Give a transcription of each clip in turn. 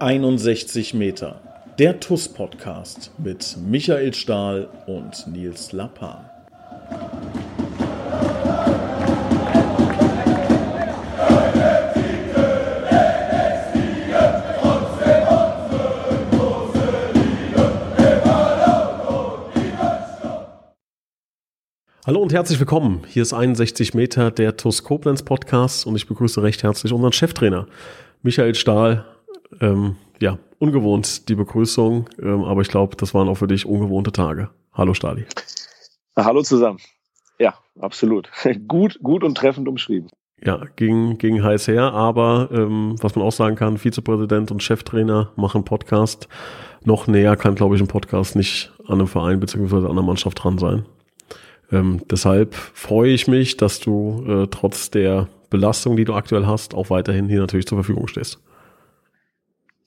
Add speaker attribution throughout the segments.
Speaker 1: 61 Meter. Der TUS-Podcast mit Michael Stahl und Nils Lappan. Hallo und herzlich willkommen. Hier ist 61 Meter der TUS Koblenz Podcast und ich begrüße recht herzlich unseren Cheftrainer Michael Stahl. Ähm, ja, ungewohnt die Begrüßung, ähm, aber ich glaube, das waren auch für dich ungewohnte Tage. Hallo Stali.
Speaker 2: Hallo zusammen. Ja, absolut. gut, gut und treffend umschrieben.
Speaker 1: Ja, ging, ging heiß her, aber ähm, was man auch sagen kann, Vizepräsident und Cheftrainer machen Podcast. Noch näher kann, glaube ich, ein Podcast nicht an einem Verein beziehungsweise an einer Mannschaft dran sein. Ähm, deshalb freue ich mich, dass du äh, trotz der Belastung, die du aktuell hast, auch weiterhin hier natürlich zur Verfügung stehst.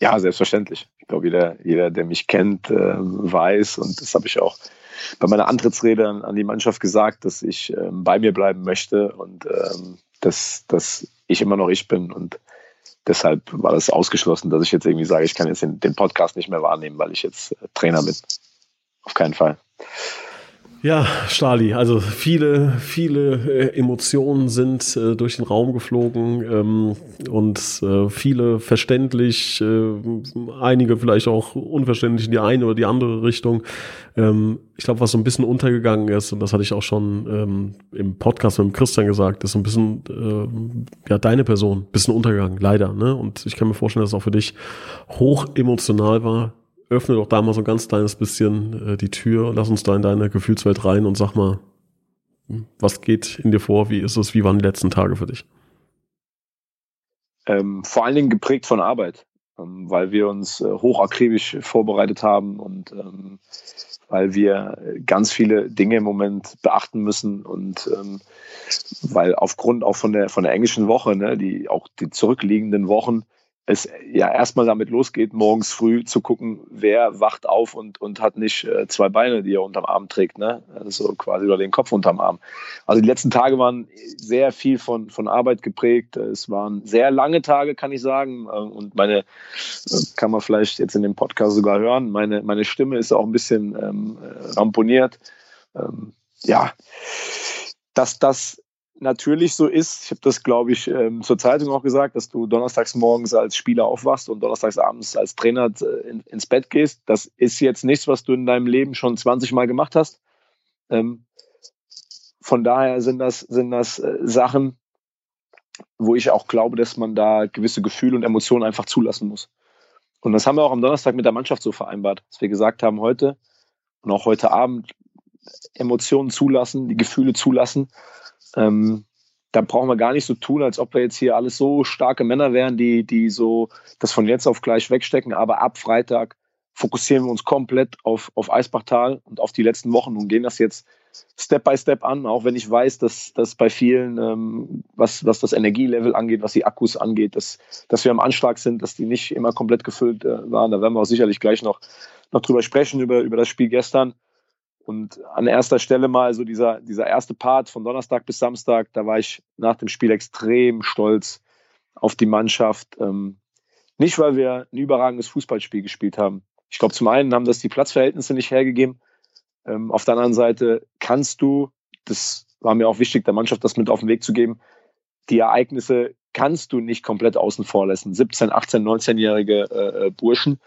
Speaker 2: Ja, selbstverständlich. Ich glaube, jeder, jeder der mich kennt, äh, weiß, und das habe ich auch bei meiner Antrittsrede an, die Mannschaft gesagt, dass ich ähm, bei mir bleiben möchte und ähm, dass, dass ich immer noch ich bin. Und deshalb war das ausgeschlossen, dass ich jetzt irgendwie sage, ich kann jetzt den, den Podcast nicht mehr wahrnehmen, weil ich jetzt äh, Trainer bin. Auf keinen Fall.
Speaker 1: Ja, Stali, also viele, viele äh, Emotionen sind äh, durch den Raum geflogen ähm, und äh, viele verständlich, äh, einige vielleicht auch unverständlich in die eine oder die andere Richtung. Ähm, ich glaube, was so ein bisschen untergegangen ist, und das hatte ich auch schon ähm, im Podcast mit dem Christian gesagt, ist so ein bisschen, äh, ja, deine Person, bisschen untergegangen, leider. Ne? Und ich kann mir vorstellen, dass es auch für dich hoch emotional war, öffne doch da mal so ein ganz kleines bisschen äh, die Tür, lass uns da in deine Gefühlswelt rein und sag mal, hm, was geht in dir vor, wie ist es, wie waren die letzten Tage für dich?
Speaker 2: Ähm, vor allen Dingen geprägt von Arbeit, ähm, weil wir uns äh, hochakribisch vorbereitet haben und ähm, weil wir ganz viele Dinge im Moment beachten müssen und ähm, weil aufgrund auch von der von der englischen Woche, ne, die auch die zurückliegenden Wochen es ja erstmal damit losgeht, morgens früh zu gucken, wer wacht auf und, und hat nicht äh, zwei Beine, die er unterm Arm trägt, ne? Also quasi oder den Kopf unterm Arm. Also die letzten Tage waren sehr viel von, von Arbeit geprägt. Es waren sehr lange Tage, kann ich sagen. Äh, und meine, äh, kann man vielleicht jetzt in dem Podcast sogar hören, meine, meine Stimme ist auch ein bisschen ähm, ramponiert. Ähm, ja, dass das natürlich so ist, ich habe das, glaube ich, ähm, zur Zeitung auch gesagt, dass du donnerstags morgens als Spieler aufwachst und donnerstags abends als Trainer äh, in, ins Bett gehst. Das ist jetzt nichts, was du in deinem Leben schon 20 Mal gemacht hast. Ähm, von daher sind das, sind das äh, Sachen, wo ich auch glaube, dass man da gewisse Gefühle und Emotionen einfach zulassen muss. Und das haben wir auch am Donnerstag mit der Mannschaft so vereinbart, dass wir gesagt haben, heute und auch heute Abend Emotionen zulassen, die Gefühle zulassen ähm, da brauchen wir gar nicht so tun, als ob wir jetzt hier alles so starke Männer wären, die, die so das von jetzt auf gleich wegstecken. Aber ab Freitag fokussieren wir uns komplett auf, auf Eisbachtal und auf die letzten Wochen und gehen das jetzt Step by Step an, auch wenn ich weiß, dass, dass bei vielen, ähm, was, was das Energielevel angeht, was die Akkus angeht, dass, dass wir am Anschlag sind, dass die nicht immer komplett gefüllt äh, waren. Da werden wir auch sicherlich gleich noch, noch drüber sprechen, über, über das Spiel gestern. Und an erster Stelle mal so dieser, dieser erste Part von Donnerstag bis Samstag, da war ich nach dem Spiel extrem stolz auf die Mannschaft. Ähm, nicht, weil wir ein überragendes Fußballspiel gespielt haben. Ich glaube, zum einen haben das die Platzverhältnisse nicht hergegeben. Ähm, auf der anderen Seite kannst du, das war mir auch wichtig, der Mannschaft das mit auf den Weg zu geben, die Ereignisse kannst du nicht komplett außen vor lassen. 17, 18, 19-jährige äh, Burschen.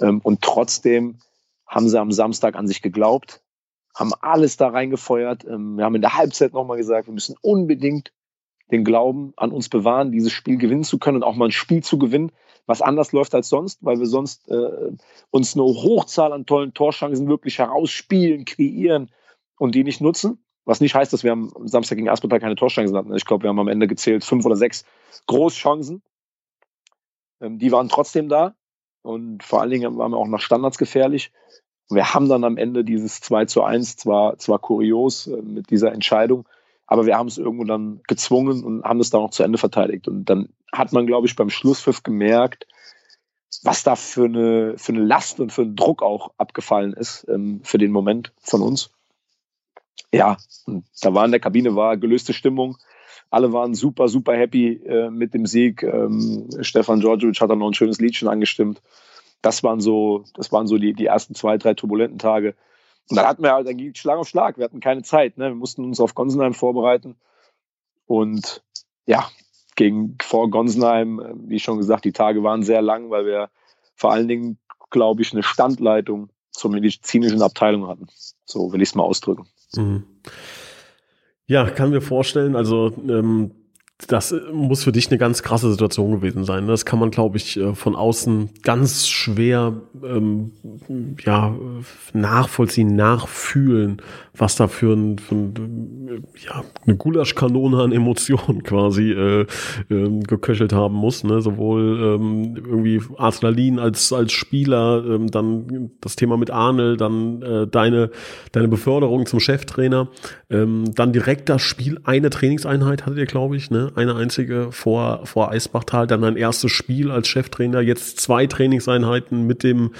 Speaker 2: Ähm, und trotzdem haben sie am Samstag an sich geglaubt, haben alles da reingefeuert. Ähm, wir haben in der Halbzeit nochmal gesagt, wir müssen unbedingt den Glauben an uns bewahren, dieses Spiel gewinnen zu können und auch mal ein Spiel zu gewinnen, was anders läuft als sonst, weil wir sonst äh, uns eine Hochzahl an tollen Torchancen wirklich herausspielen, kreieren und die nicht nutzen. Was nicht heißt, dass wir am Samstag gegen Aspertal keine Torchancen hatten. Ich glaube, wir haben am Ende gezählt fünf oder sechs Großchancen. Ähm, die waren trotzdem da und vor allen Dingen waren wir auch nach Standards gefährlich. Wir haben dann am Ende dieses 2 zu 1, zwar, zwar kurios äh, mit dieser Entscheidung, aber wir haben es irgendwo dann gezwungen und haben es dann auch zu Ende verteidigt. Und dann hat man, glaube ich, beim Schlusspfiff gemerkt, was da für eine, für eine Last und für einen Druck auch abgefallen ist ähm, für den Moment von uns. Ja, und da war in der Kabine war gelöste Stimmung. Alle waren super, super happy äh, mit dem Sieg. Ähm, Stefan Djordjevic hat dann noch ein schönes Liedchen angestimmt. Das waren so, das waren so die, die ersten zwei, drei turbulenten Tage. Und dann hatten wir halt, dann ging Schlag auf Schlag. Wir hatten keine Zeit. Ne? Wir mussten uns auf Gonsenheim vorbereiten. Und ja, gegen vor Gonsenheim, äh, wie schon gesagt, die Tage waren sehr lang, weil wir vor allen Dingen, glaube ich, eine Standleitung zur medizinischen Abteilung hatten. So will ich es mal ausdrücken. Mhm.
Speaker 1: Ja, kann mir vorstellen. Also ähm, das muss für dich eine ganz krasse Situation gewesen sein. Das kann man, glaube ich, äh, von außen ganz schwer ähm, ja, nachvollziehen, nachfühlen, was da für, ein, für ein, ja, eine Gulaschkanone an Emotionen quasi äh, äh, geköchelt haben muss. Ne? Sowohl ähm, irgendwie Adrenalin als, als Spieler, ähm, dann das Thema mit Arnel, dann äh, deine, deine Beförderung zum Cheftrainer, ähm, dann direkt das Spiel, eine Trainingseinheit hattet ihr, glaube ich, ne? Eine einzige vor, vor Eisbachtal, dann ein erstes Spiel als Cheftrainer, jetzt zwei Trainingseinheiten mit dem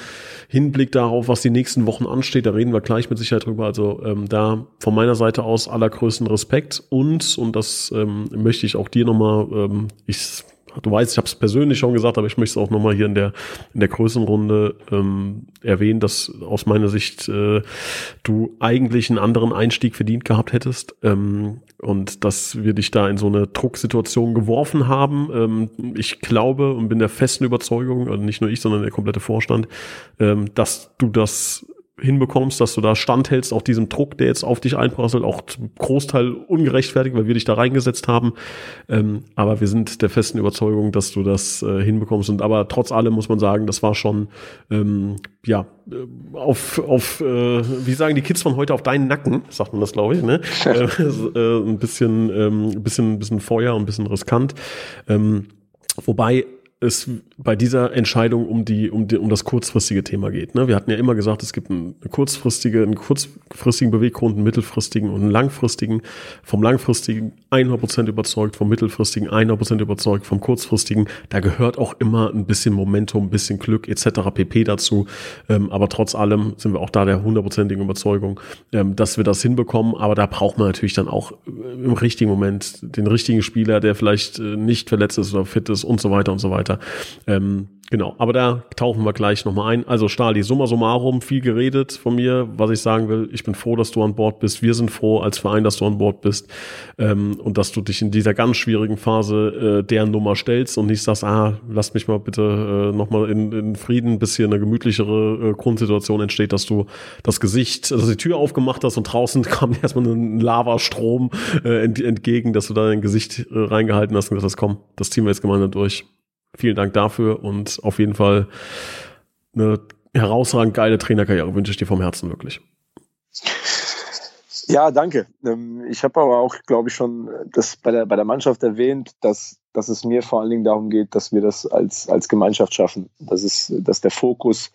Speaker 1: Hinblick darauf, was die nächsten Wochen ansteht. Da reden wir gleich mit Sicherheit drüber. Also ähm, da von meiner Seite aus allergrößten Respekt und, und das ähm, möchte ich auch dir nochmal, ähm, ich du weißt, ich habe es persönlich schon gesagt, aber ich möchte es auch nochmal hier in der, in der Größenrunde ähm, erwähnen, dass aus meiner Sicht äh, du eigentlich einen anderen Einstieg verdient gehabt hättest ähm, und dass wir dich da in so eine Drucksituation geworfen haben. Ähm, ich glaube und bin der festen Überzeugung, also nicht nur ich, sondern der komplette Vorstand, ähm, dass du das hinbekommst, dass du da standhältst, auch diesem Druck, der jetzt auf dich einprasselt, auch zum Großteil ungerechtfertigt, weil wir dich da reingesetzt haben. Ähm, aber wir sind der festen Überzeugung, dass du das äh, hinbekommst. Und aber trotz allem muss man sagen, das war schon ähm, ja äh, auf, auf äh, wie sagen die Kids von heute auf deinen Nacken, sagt man das, glaube ich, ne? äh, äh, ein bisschen, ähm, ein bisschen, ein bisschen Feuer und ein bisschen riskant. Ähm, wobei es bei dieser Entscheidung um die, um die, um das kurzfristige Thema geht. Ne? Wir hatten ja immer gesagt, es gibt eine kurzfristige, einen kurzfristigen Beweggrund, einen mittelfristigen und einen langfristigen. Vom langfristigen 100% überzeugt, vom mittelfristigen 100% überzeugt, vom kurzfristigen. Da gehört auch immer ein bisschen Momentum, ein bisschen Glück etc. pp. dazu. Ähm, aber trotz allem sind wir auch da der hundertprozentigen Überzeugung, ähm, dass wir das hinbekommen. Aber da braucht man natürlich dann auch äh, im richtigen Moment den richtigen Spieler, der vielleicht äh, nicht verletzt ist oder fit ist und so weiter und so weiter weiter. Ähm, Genau, aber da tauchen wir gleich nochmal ein. Also Stali, summa summarum, viel geredet von mir. Was ich sagen will, ich bin froh, dass du an Bord bist. Wir sind froh als Verein, dass du an Bord bist ähm, und dass du dich in dieser ganz schwierigen Phase äh, deren Nummer stellst und nicht sagst, ah, lass mich mal bitte äh, nochmal in, in Frieden, bis hier eine gemütlichere äh, Grundsituation entsteht, dass du das Gesicht, also die Tür aufgemacht hast und draußen kam erstmal ein Lavastrom äh, ent, entgegen, dass du da dein Gesicht äh, reingehalten hast und gesagt hast, komm, das ziehen wir jetzt gemeinsam durch vielen Dank dafür und auf jeden Fall eine herausragend geile Trainerkarriere wünsche ich dir vom Herzen wirklich.
Speaker 2: Ja, danke. Ähm, ich habe aber auch, glaube ich, schon das bei der, bei der Mannschaft erwähnt, dass, dass es mir vor allen Dingen darum geht, dass wir das als, als Gemeinschaft schaffen. Das ist, dass der Fokus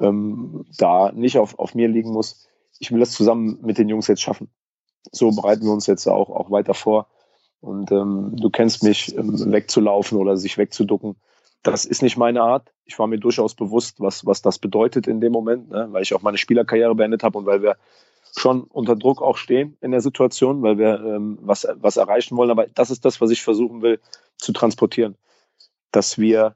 Speaker 2: ähm, da nicht auf, auf mir liegen muss. Ich will das zusammen mit den Jungs jetzt schaffen. So bereiten wir uns jetzt auch, auch weiter vor. Und ähm, du kennst mich, ähm, wegzulaufen oder sich wegzuducken. Das ist nicht meine Art. Ich war mir durchaus bewusst, was, was das bedeutet in dem Moment, ne? weil ich auch meine Spielerkarriere beendet habe und weil wir schon unter Druck auch stehen in der Situation, weil wir ähm, was, was erreichen wollen. Aber das ist das, was ich versuchen will zu transportieren. Dass wir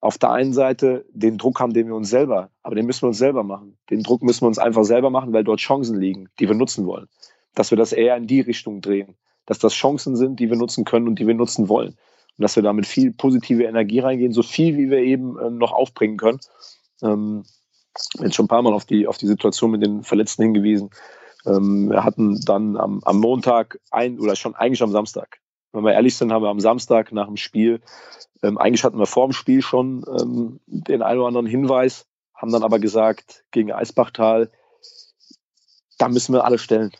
Speaker 2: auf der einen Seite den Druck haben, den wir uns selber, aber den müssen wir uns selber machen. Den Druck müssen wir uns einfach selber machen, weil dort Chancen liegen, die wir nutzen wollen. Dass wir das eher in die Richtung drehen dass das Chancen sind, die wir nutzen können und die wir nutzen wollen. Und dass wir damit viel positive Energie reingehen, so viel wie wir eben äh, noch aufbringen können. Ähm, jetzt schon ein paar Mal auf die, auf die Situation mit den Verletzten hingewiesen. Ähm, wir hatten dann am, am Montag ein oder schon eigentlich am Samstag. Wenn wir ehrlich sind, haben wir am Samstag nach dem Spiel, ähm, eigentlich hatten wir vor dem Spiel schon ähm, den einen oder anderen Hinweis, haben dann aber gesagt, gegen Eisbachtal, da müssen wir alle stellen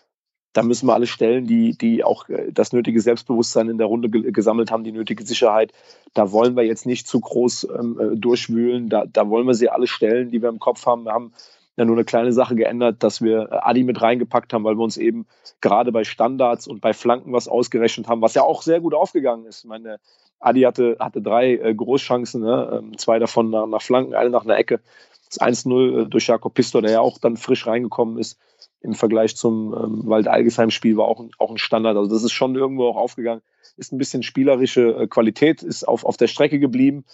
Speaker 2: da müssen wir alle stellen, die, die auch äh, das nötige Selbstbewusstsein in der Runde gesammelt haben, die nötige Sicherheit. Da wollen wir jetzt nicht zu groß ähm, äh, durchwühlen. Da, da wollen wir sie alle stellen, die wir im Kopf haben. Wir haben ja nur eine kleine Sache geändert, dass wir äh, Adi mit reingepackt haben, weil wir uns eben gerade bei Standards und bei Flanken was ausgerechnet haben, was ja auch sehr gut aufgegangen ist. Ich meine, Adi hatte, hatte drei Großchancen, ne? Ähm, zwei davon nach, nach Flanken, eine nach einer Ecke. Das 1-0 durch Jakob Pistor, der ja auch dann frisch reingekommen ist. Im Vergleich zum ähm, Wald-Algesheim-Spiel war auch, auch ein Standard. Also das ist schon irgendwo auch aufgegangen. Ist ein bisschen spielerische äh, Qualität, ist auf, auf der Strecke geblieben.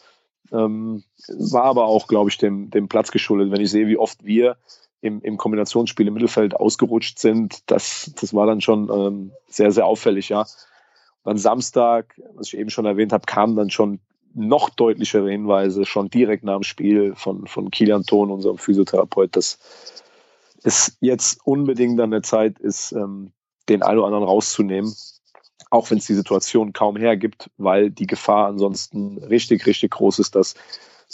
Speaker 2: Ähm, war aber auch, glaube ich, dem, dem Platz geschuldet. Wenn ich sehe, wie oft wir im, im Kombinationsspiel im Mittelfeld ausgerutscht sind, das, das war dann schon ähm, sehr, sehr auffällig, ja. Und am Samstag, was ich eben schon erwähnt habe, kamen dann schon noch deutlichere Hinweise, schon direkt nach dem Spiel von, von Kilian Thon, unserem Physiotherapeut, dass es jetzt unbedingt an der Zeit ist, ähm, den einen oder anderen rauszunehmen, auch wenn es die Situation kaum hergibt, weil die Gefahr ansonsten richtig, richtig groß ist, dass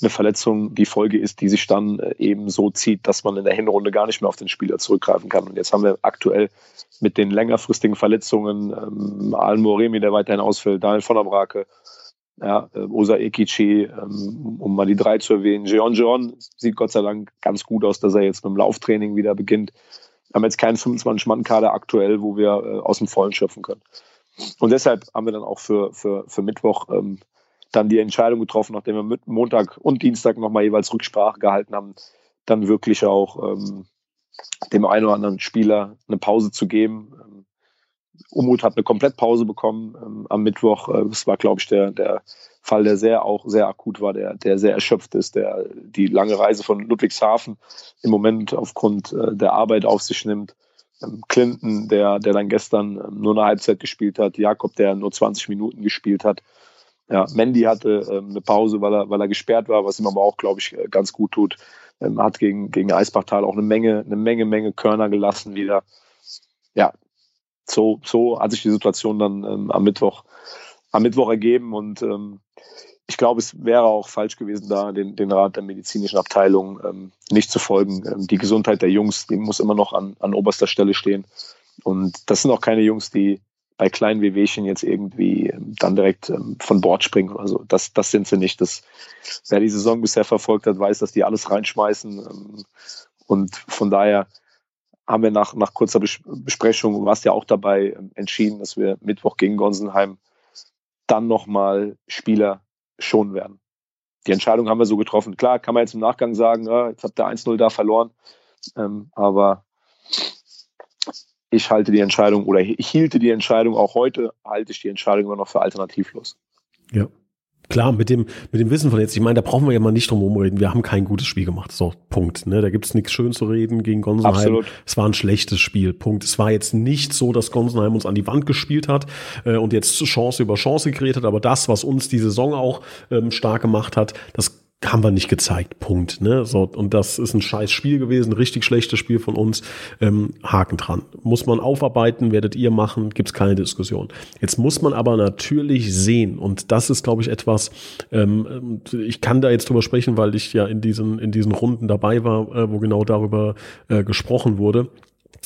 Speaker 2: eine Verletzung die Folge ist, die sich dann äh, eben so zieht, dass man in der Hinrunde gar nicht mehr auf den Spieler zurückgreifen kann. Und jetzt haben wir aktuell mit den längerfristigen Verletzungen ähm, Alan Moremi, der weiterhin ausfällt, Daniel von der Brake, ja, äh, Osa Ekichi, ähm, um mal die drei zu erwähnen. Jeon Jeon sieht Gott sei Dank ganz gut aus, dass er jetzt mit dem Lauftraining wieder beginnt. Wir haben jetzt keinen 25-Mann-Kader aktuell, wo wir äh, aus dem Vollen schöpfen können. Und deshalb haben wir dann auch für, für, für Mittwoch ähm, dann die Entscheidung getroffen, nachdem wir mit Montag und Dienstag nochmal jeweils Rücksprache gehalten haben, dann wirklich auch ähm, dem einen oder anderen Spieler eine Pause zu geben. Umut hat eine Komplettpause bekommen ähm, am Mittwoch. Äh, das war, glaube ich, der, der Fall, der sehr auch sehr akut war, der, der sehr erschöpft ist, der die lange Reise von Ludwigshafen im Moment aufgrund äh, der Arbeit auf sich nimmt. Ähm, Clinton, der, der dann gestern ähm, nur eine Halbzeit gespielt hat, Jakob, der nur 20 Minuten gespielt hat. Ja, Mandy hatte ähm, eine Pause, weil er, weil er gesperrt war, was ihm aber auch, glaube ich, äh, ganz gut tut. Ähm, hat gegen, gegen Eisbachtal auch eine Menge, eine Menge, Menge Körner gelassen wieder. Ja, so, so hat sich die Situation dann ähm, am Mittwoch, am Mittwoch ergeben und ähm, ich glaube, es wäre auch falsch gewesen, da den, den Rat der medizinischen Abteilung ähm, nicht zu folgen. Ähm, die Gesundheit der Jungs, die muss immer noch an, an oberster Stelle stehen. Und das sind auch keine Jungs, die bei kleinen Wehwehchen jetzt irgendwie ähm, dann direkt ähm, von Bord springen Also Das, das sind sie nicht. Das, wer die Saison bisher verfolgt hat, weiß, dass die alles reinschmeißen. Ähm, und von daher haben wir nach, nach kurzer Besprechung, du warst ja auch dabei, ähm, entschieden, dass wir Mittwoch gegen Gonsenheim dann nochmal Spieler schonen werden. Die Entscheidung haben wir so getroffen. Klar, kann man jetzt im Nachgang sagen, ja, jetzt habt ihr 1-0 da verloren. Ähm, aber ich halte die Entscheidung oder ich hielte die Entscheidung auch heute, halte ich die Entscheidung immer noch für alternativlos.
Speaker 1: Ja. Klar, mit dem, mit dem Wissen von jetzt, ich meine, da brauchen wir ja mal nicht drum herum reden. Wir haben kein gutes Spiel gemacht. So, Punkt. Ne? Da gibt's nichts schön zu reden gegen Gonsenheim. Absolut. Es war ein schlechtes Spiel. Punkt. Es war jetzt nicht so, dass Gonsenheim uns an die Wand gespielt hat äh, und jetzt Chance über Chance gekreiert hat, aber das, was uns die Saison auch ähm, stark gemacht hat, das haben wir nicht gezeigt. Punkt. Ne? So, und das ist ein scheiß Spiel gewesen, richtig schlechtes Spiel von uns. Ähm, Haken dran. Muss man aufarbeiten, werdet ihr machen, gibt's keine Diskussion. Jetzt muss man aber natürlich sehen, und das ist, glaube ich, etwas, ähm, ich kann da jetzt drüber sprechen, weil ich ja in diesen, in diesen Runden dabei war, äh, wo genau darüber äh, gesprochen wurde.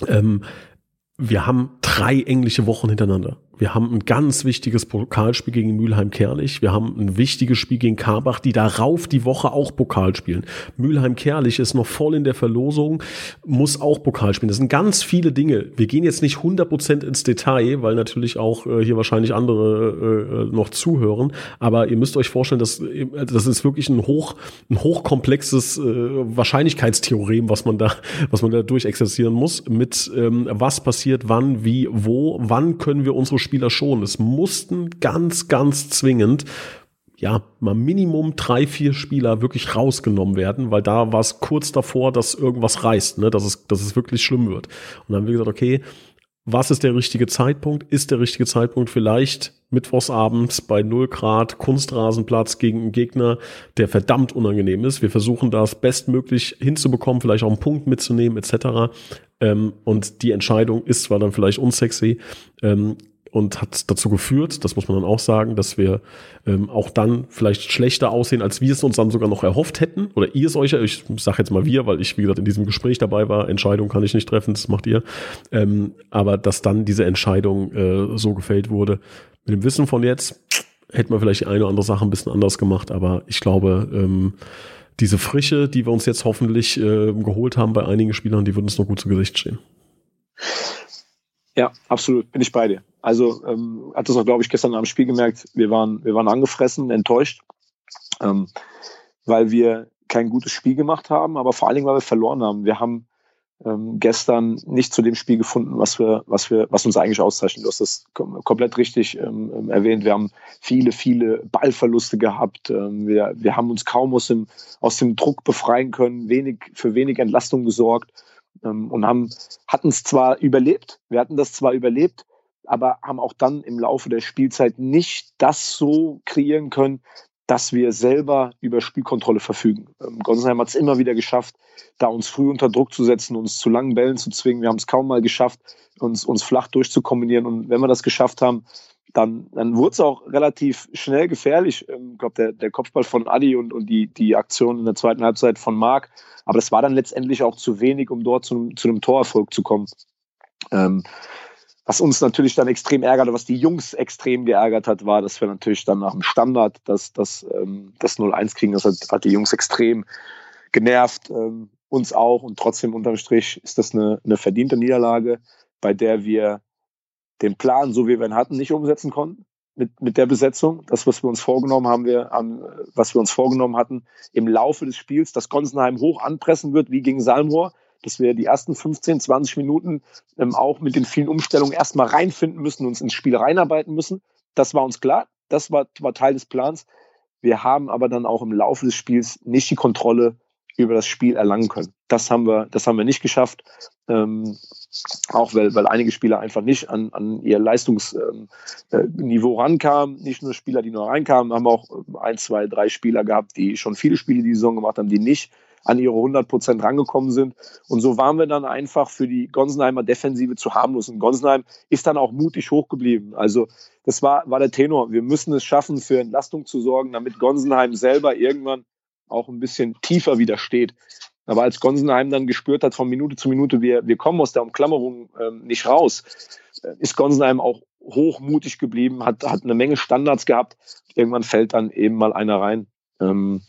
Speaker 1: Ähm, wir haben drei englische Wochen hintereinander. Wir haben ein ganz wichtiges Pokalspiel gegen Mülheim-Kerlich. Wir haben ein wichtiges Spiel gegen Karbach, die darauf die Woche auch Pokal spielen. Mülheim-Kerlich ist noch voll in der Verlosung, muss auch Pokal spielen. Das sind ganz viele Dinge. Wir gehen jetzt nicht 100% ins Detail, weil natürlich auch äh, hier wahrscheinlich andere äh, noch zuhören. Aber ihr müsst euch vorstellen, dass, das ist wirklich ein hoch, ein hochkomplexes äh, Wahrscheinlichkeitstheorem, was man da, was man da durchexerzieren muss mit ähm, was passiert, wann, wie, wo, wann können wir unsere Spieler schon. Es mussten ganz, ganz zwingend ja, mal Minimum drei, vier Spieler wirklich rausgenommen werden, weil da war es kurz davor, dass irgendwas reißt, ne, dass es, dass es wirklich schlimm wird. Und dann haben wir gesagt, okay, was ist der richtige Zeitpunkt? Ist der richtige Zeitpunkt vielleicht mittwochsabends bei 0 Grad Kunstrasenplatz gegen einen Gegner, der verdammt unangenehm ist. Wir versuchen das bestmöglich hinzubekommen, vielleicht auch einen Punkt mitzunehmen etc. Ähm, und die Entscheidung ist zwar dann vielleicht unsexy, ähm, und hat dazu geführt, das muss man dann auch sagen, dass wir ähm, auch dann vielleicht schlechter aussehen, als wir es uns dann sogar noch erhofft hätten. Oder ihr es euch, ich sage jetzt mal wir, weil ich, wie gesagt, in diesem Gespräch dabei war, Entscheidung kann ich nicht treffen, das macht ihr. Ähm, aber dass dann diese Entscheidung äh, so gefällt wurde, mit dem Wissen von jetzt, hätte man vielleicht die eine oder andere Sache ein bisschen anders gemacht, aber ich glaube, ähm, diese Frische, die wir uns jetzt hoffentlich äh, geholt haben bei einigen Spielern, die würden uns noch gut zu Gesicht stehen.
Speaker 2: Ja, absolut, bin ich bei dir. Also ähm, hat das auch, glaube ich, gestern am Spiel gemerkt, wir waren, wir waren angefressen, enttäuscht, ähm, weil wir kein gutes Spiel gemacht haben, aber vor allen Dingen, weil wir verloren haben. Wir haben ähm, gestern nicht zu dem Spiel gefunden, was wir, was wir, was uns eigentlich auszeichnet. Du hast das kom komplett richtig ähm, ähm, erwähnt. Wir haben viele, viele Ballverluste gehabt. Ähm, wir, wir haben uns kaum aus dem, aus dem Druck befreien können, wenig, für wenig Entlastung gesorgt ähm, und haben, hatten es zwar überlebt, wir hatten das zwar überlebt, aber haben auch dann im Laufe der Spielzeit nicht das so kreieren können, dass wir selber über Spielkontrolle verfügen. Ähm, Gonsenheim hat es immer wieder geschafft, da uns früh unter Druck zu setzen, uns zu langen Bällen zu zwingen. Wir haben es kaum mal geschafft, uns, uns flach durchzukombinieren. Und wenn wir das geschafft haben, dann, dann wurde es auch relativ schnell gefährlich. Ähm, ich glaube, der, der Kopfball von Adi und, und die, die Aktion in der zweiten Halbzeit von Marc. Aber das war dann letztendlich auch zu wenig, um dort zu, zu einem Torerfolg zu kommen. Ähm, was uns natürlich dann extrem ärgert, was die Jungs extrem geärgert hat, war, dass wir natürlich dann nach dem Standard das, das, ähm, das 0-1 kriegen. Das hat, hat die Jungs extrem genervt, ähm, uns auch. Und trotzdem unterm Strich ist das eine, eine verdiente Niederlage, bei der wir den Plan, so wie wir ihn hatten, nicht umsetzen konnten. Mit, mit der Besetzung. Das, was wir uns vorgenommen haben, wir, haben, was wir uns vorgenommen hatten, im Laufe des Spiels, dass Gonsenheim hoch anpressen wird, wie gegen Salmrohr dass wir die ersten 15, 20 Minuten ähm, auch mit den vielen Umstellungen erstmal reinfinden müssen, uns ins Spiel reinarbeiten müssen. Das war uns klar. Das war, war Teil des Plans. Wir haben aber dann auch im Laufe des Spiels nicht die Kontrolle über das Spiel erlangen können. Das haben wir, das haben wir nicht geschafft. Ähm, auch weil, weil einige Spieler einfach nicht an, an ihr Leistungsniveau ähm, äh, rankamen. Nicht nur Spieler, die nur reinkamen, haben auch ein, zwei, drei Spieler gehabt, die schon viele Spiele die Saison gemacht haben, die nicht an ihre 100 Prozent rangekommen sind. Und so waren wir dann einfach für die Gonsenheimer Defensive zu harmlos. Und Gonsenheim ist dann auch mutig hochgeblieben. Also das war, war der Tenor. Wir müssen es schaffen, für Entlastung zu sorgen, damit Gonsenheim selber irgendwann auch ein bisschen tiefer widersteht. Aber als Gonsenheim dann gespürt hat von Minute zu Minute, wir, wir kommen aus der Umklammerung ähm, nicht raus, äh, ist Gonsenheim auch hochmutig geblieben, hat, hat eine Menge Standards gehabt. Irgendwann fällt dann eben mal einer rein. Ähm,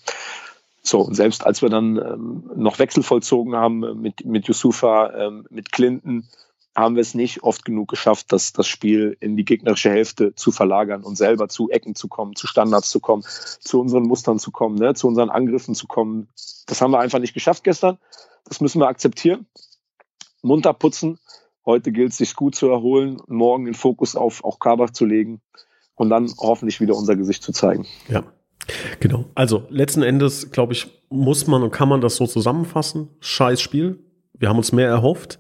Speaker 2: so, und selbst als wir dann ähm, noch Wechsel vollzogen haben mit, mit Yusufa, ähm, mit Clinton, haben wir es nicht oft genug geschafft, das, das Spiel in die gegnerische Hälfte zu verlagern und selber zu Ecken zu kommen, zu Standards zu kommen, zu unseren Mustern zu kommen, ne, zu unseren Angriffen zu kommen. Das haben wir einfach nicht geschafft gestern. Das müssen wir akzeptieren. Munter putzen. Heute gilt es, sich gut zu erholen, morgen den Fokus auf auch Kabach zu legen und dann hoffentlich wieder unser Gesicht zu zeigen.
Speaker 1: Ja, Genau. Also letzten Endes, glaube ich, muss man und kann man das so zusammenfassen. Scheiß Spiel. Wir haben uns mehr erhofft.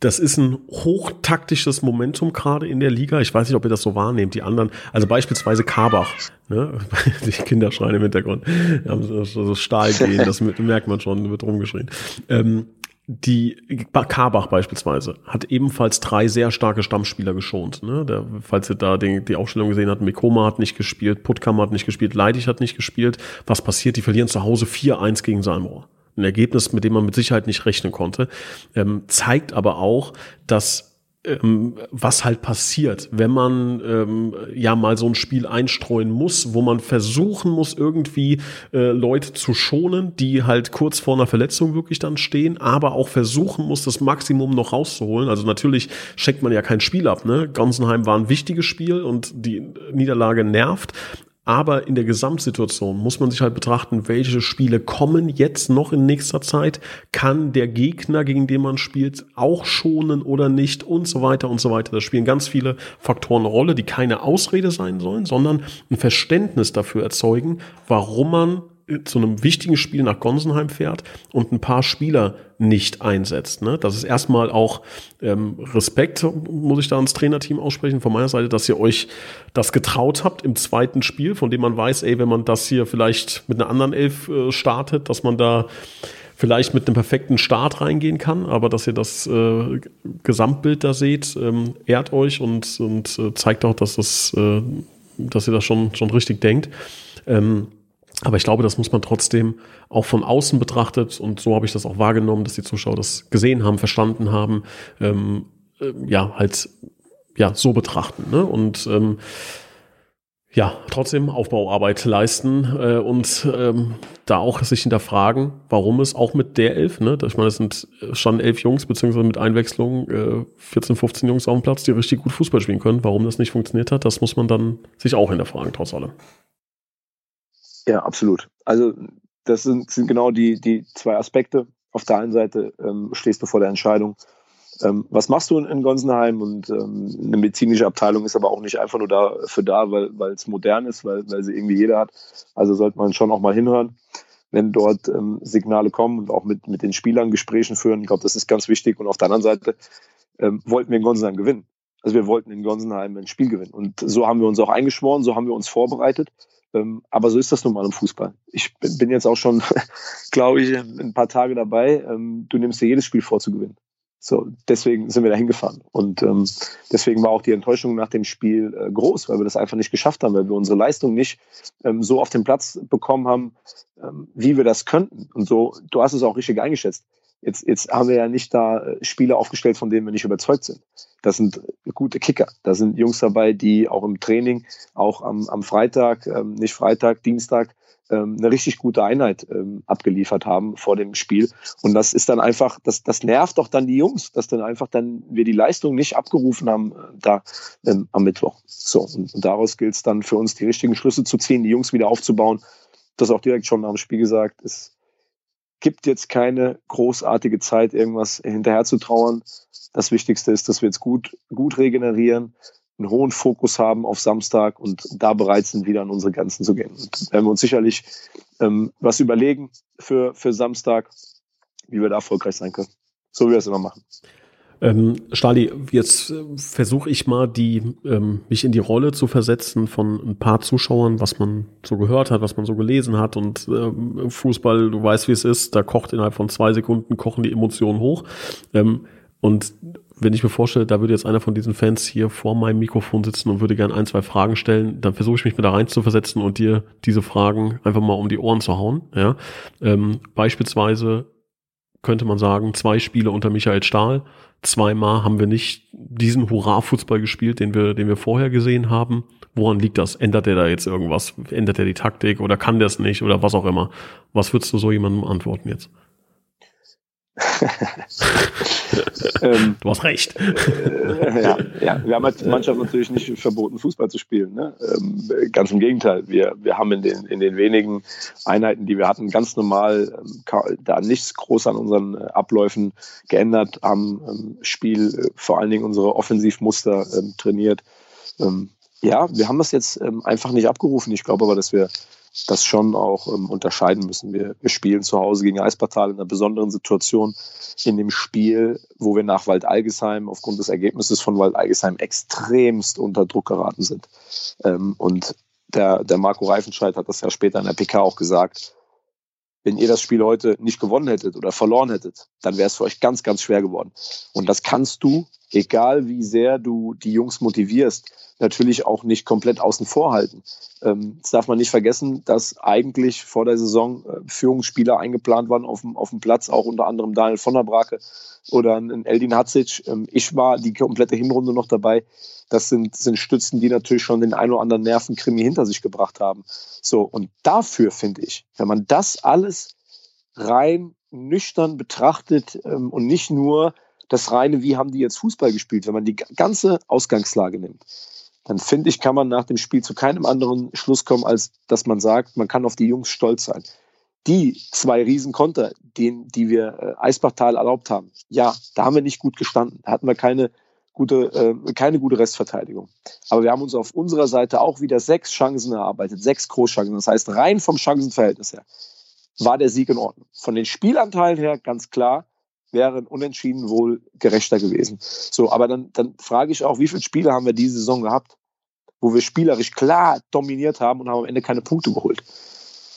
Speaker 1: Das ist ein hochtaktisches Momentum gerade in der Liga. Ich weiß nicht, ob ihr das so wahrnehmt. Die anderen, also beispielsweise Karbach, ne? die Kinder schreien im Hintergrund, so, so Stahl gehen, das merkt man schon, wird rumgeschrien. Ähm, die Karbach beispielsweise hat ebenfalls drei sehr starke Stammspieler geschont. Ne? Der, falls ihr da den, die Aufstellung gesehen habt, Mikoma hat nicht gespielt, Puttkammer hat nicht gespielt, Leidig hat nicht gespielt. Was passiert? Die verlieren zu Hause 4-1 gegen Salmrohr. Ein Ergebnis, mit dem man mit Sicherheit nicht rechnen konnte. Ähm, zeigt aber auch, dass ähm, was halt passiert, wenn man ähm, ja mal so ein Spiel einstreuen muss, wo man versuchen muss, irgendwie äh, Leute zu schonen, die halt kurz vor einer Verletzung wirklich dann stehen, aber auch versuchen muss, das Maximum noch rauszuholen. Also natürlich schenkt man ja kein Spiel ab. Ne? Gonsenheim war ein wichtiges Spiel und die Niederlage nervt, aber in der Gesamtsituation muss man sich halt betrachten, welche Spiele kommen jetzt noch in nächster Zeit. Kann der Gegner, gegen den man spielt, auch schonen oder nicht und so weiter und so weiter. Da spielen ganz viele Faktoren eine Rolle, die keine Ausrede sein sollen, sondern ein Verständnis dafür erzeugen, warum man zu einem wichtigen Spiel nach Gonsenheim fährt und ein paar Spieler nicht einsetzt. Ne? Das ist erstmal auch ähm, Respekt, muss ich da ans Trainerteam aussprechen, von meiner Seite, dass ihr euch das getraut habt im zweiten Spiel, von dem man weiß, ey, wenn man das hier vielleicht mit einer anderen Elf äh, startet, dass man da vielleicht mit einem perfekten Start reingehen kann, aber dass ihr das äh, Gesamtbild da seht, ähm, ehrt euch und, und äh, zeigt auch, dass, das, äh, dass ihr das schon, schon richtig denkt. Ähm, aber ich glaube, das muss man trotzdem auch von außen betrachtet und so habe ich das auch wahrgenommen, dass die Zuschauer das gesehen haben, verstanden haben, ähm, äh, ja, halt ja so betrachten. Ne? Und ähm, ja, trotzdem Aufbauarbeit leisten äh, und ähm, da auch sich hinterfragen, warum es auch mit der Elf, ne, ich meine, es sind schon elf Jungs, beziehungsweise mit Einwechslung äh, 14, 15 Jungs auf dem Platz, die richtig gut Fußball spielen können, warum das nicht funktioniert hat, das muss man dann sich auch hinterfragen, trotz allem.
Speaker 2: Ja, absolut. Also das sind, sind genau die, die zwei Aspekte. Auf der einen Seite ähm, stehst du vor der Entscheidung, ähm, was machst du in, in Gonsenheim? Und ähm, eine medizinische Abteilung ist aber auch nicht einfach nur dafür da, weil es modern ist, weil, weil sie irgendwie jeder hat. Also sollte man schon auch mal hinhören, wenn dort ähm, Signale kommen und auch mit, mit den Spielern Gesprächen führen. Ich glaube, das ist ganz wichtig. Und auf der anderen Seite ähm, wollten wir in Gonsenheim gewinnen. Also wir wollten in Gonsenheim ein Spiel gewinnen. Und so haben wir uns auch eingeschworen, so haben wir uns vorbereitet. Ähm, aber so ist das nun mal im Fußball. Ich bin, jetzt auch schon, glaube ich, ein paar Tage dabei. Ähm, du nimmst dir jedes Spiel vor zu gewinnen. So, deswegen sind wir da hingefahren. Und ähm, deswegen war auch die Enttäuschung nach dem Spiel äh, groß, weil wir das einfach nicht geschafft haben, weil wir unsere Leistung nicht ähm, so auf den Platz bekommen haben, ähm, wie wir das könnten. Und so, du hast es auch richtig eingeschätzt. Jetzt, jetzt haben wir ja nicht da äh, Spieler aufgestellt, von denen wir nicht überzeugt sind. Das sind gute Kicker. Da sind Jungs dabei, die auch im Training, auch am, am Freitag, ähm, nicht Freitag, Dienstag, ähm, eine richtig gute Einheit ähm, abgeliefert haben vor dem Spiel. Und das ist dann einfach, das, das nervt doch dann die Jungs, dass dann einfach dann wir die Leistung nicht abgerufen haben äh, da ähm, am Mittwoch. So, und, und daraus gilt es dann für uns, die richtigen Schlüsse zu ziehen, die Jungs wieder aufzubauen. Das auch direkt schon dem Spiel gesagt. Es gibt jetzt keine großartige Zeit, irgendwas hinterher zu trauern. Das Wichtigste ist, dass wir jetzt gut, gut regenerieren, einen hohen Fokus haben auf Samstag und da bereit sind, wieder an unsere Grenzen zu gehen. Und werden wir uns sicherlich ähm, was überlegen für, für Samstag, wie wir da erfolgreich sein können. So wie wir es immer machen.
Speaker 1: Ähm, Stali, jetzt äh, versuche ich mal, die, ähm, mich in die Rolle zu versetzen von ein paar Zuschauern, was man so gehört hat, was man so gelesen hat. Und ähm, Fußball, du weißt, wie es ist, da kocht innerhalb von zwei Sekunden, kochen die Emotionen hoch. Ähm, und wenn ich mir vorstelle, da würde jetzt einer von diesen Fans hier vor meinem Mikrofon sitzen und würde gerne ein, zwei Fragen stellen, dann versuche ich mich mir da rein zu versetzen und dir diese Fragen einfach mal um die Ohren zu hauen. Ja? Ähm, beispielsweise könnte man sagen, zwei Spiele unter Michael Stahl. Zweimal haben wir nicht diesen Hurra-Fußball gespielt, den wir, den wir vorher gesehen haben. Woran liegt das? Ändert er da jetzt irgendwas? Ändert er die Taktik oder kann der es nicht oder was auch immer? Was würdest du so jemandem antworten jetzt? ähm, du hast recht.
Speaker 2: Äh, ja, ja, wir haben als Mannschaft natürlich nicht verboten, Fußball zu spielen. Ne? Ähm, ganz im Gegenteil. Wir, wir haben in den, in den wenigen Einheiten, die wir hatten, ganz normal ähm, da nichts groß an unseren äh, Abläufen geändert, haben Spiel, äh, vor allen Dingen unsere Offensivmuster trainiert. Ja, wir haben das jetzt einfach nicht abgerufen. Ich glaube aber, dass wir das schon auch ähm, unterscheiden müssen. Wir, wir spielen zu Hause gegen Eispartal in einer besonderen Situation in dem Spiel, wo wir nach Waldalgesheim aufgrund des Ergebnisses von Waldalgesheim extremst unter Druck geraten sind. Ähm, und der, der Marco Reifenscheid hat das ja später in der PK auch gesagt. Wenn ihr das Spiel heute nicht gewonnen hättet oder verloren hättet, dann wäre es für euch ganz, ganz schwer geworden. Und das kannst du, egal wie sehr du die Jungs motivierst, natürlich auch nicht komplett außen vor halten. Ähm, das darf man nicht vergessen, dass eigentlich vor der Saison äh, Führungsspieler eingeplant waren auf dem, auf dem Platz, auch unter anderem Daniel von der Brake oder ein Eldin Hatzic. Ähm, ich war die komplette Hinrunde noch dabei. Das sind, sind Stützen, die natürlich schon den ein oder anderen Nervenkrimi hinter sich gebracht haben. So, und dafür finde ich, wenn man das alles rein nüchtern betrachtet ähm, und nicht nur das reine, wie haben die jetzt Fußball gespielt, wenn man die ganze Ausgangslage nimmt, dann finde ich, kann man nach dem Spiel zu keinem anderen Schluss kommen, als dass man sagt, man kann auf die Jungs stolz sein. Die zwei Riesenkonter, den, die wir äh, Eisbachtal erlaubt haben, ja, da haben wir nicht gut gestanden. Da hatten wir keine gute, äh, keine gute Restverteidigung. Aber wir haben uns auf unserer Seite auch wieder sechs Chancen erarbeitet, sechs Großchancen. Das heißt, rein vom Chancenverhältnis her war der Sieg in Ordnung. Von den Spielanteilen her ganz klar, wäre ein Unentschieden wohl gerechter gewesen. So, aber dann, dann frage ich auch, wie viele Spiele haben wir diese Saison gehabt, wo wir spielerisch klar dominiert haben und haben am Ende keine Punkte geholt.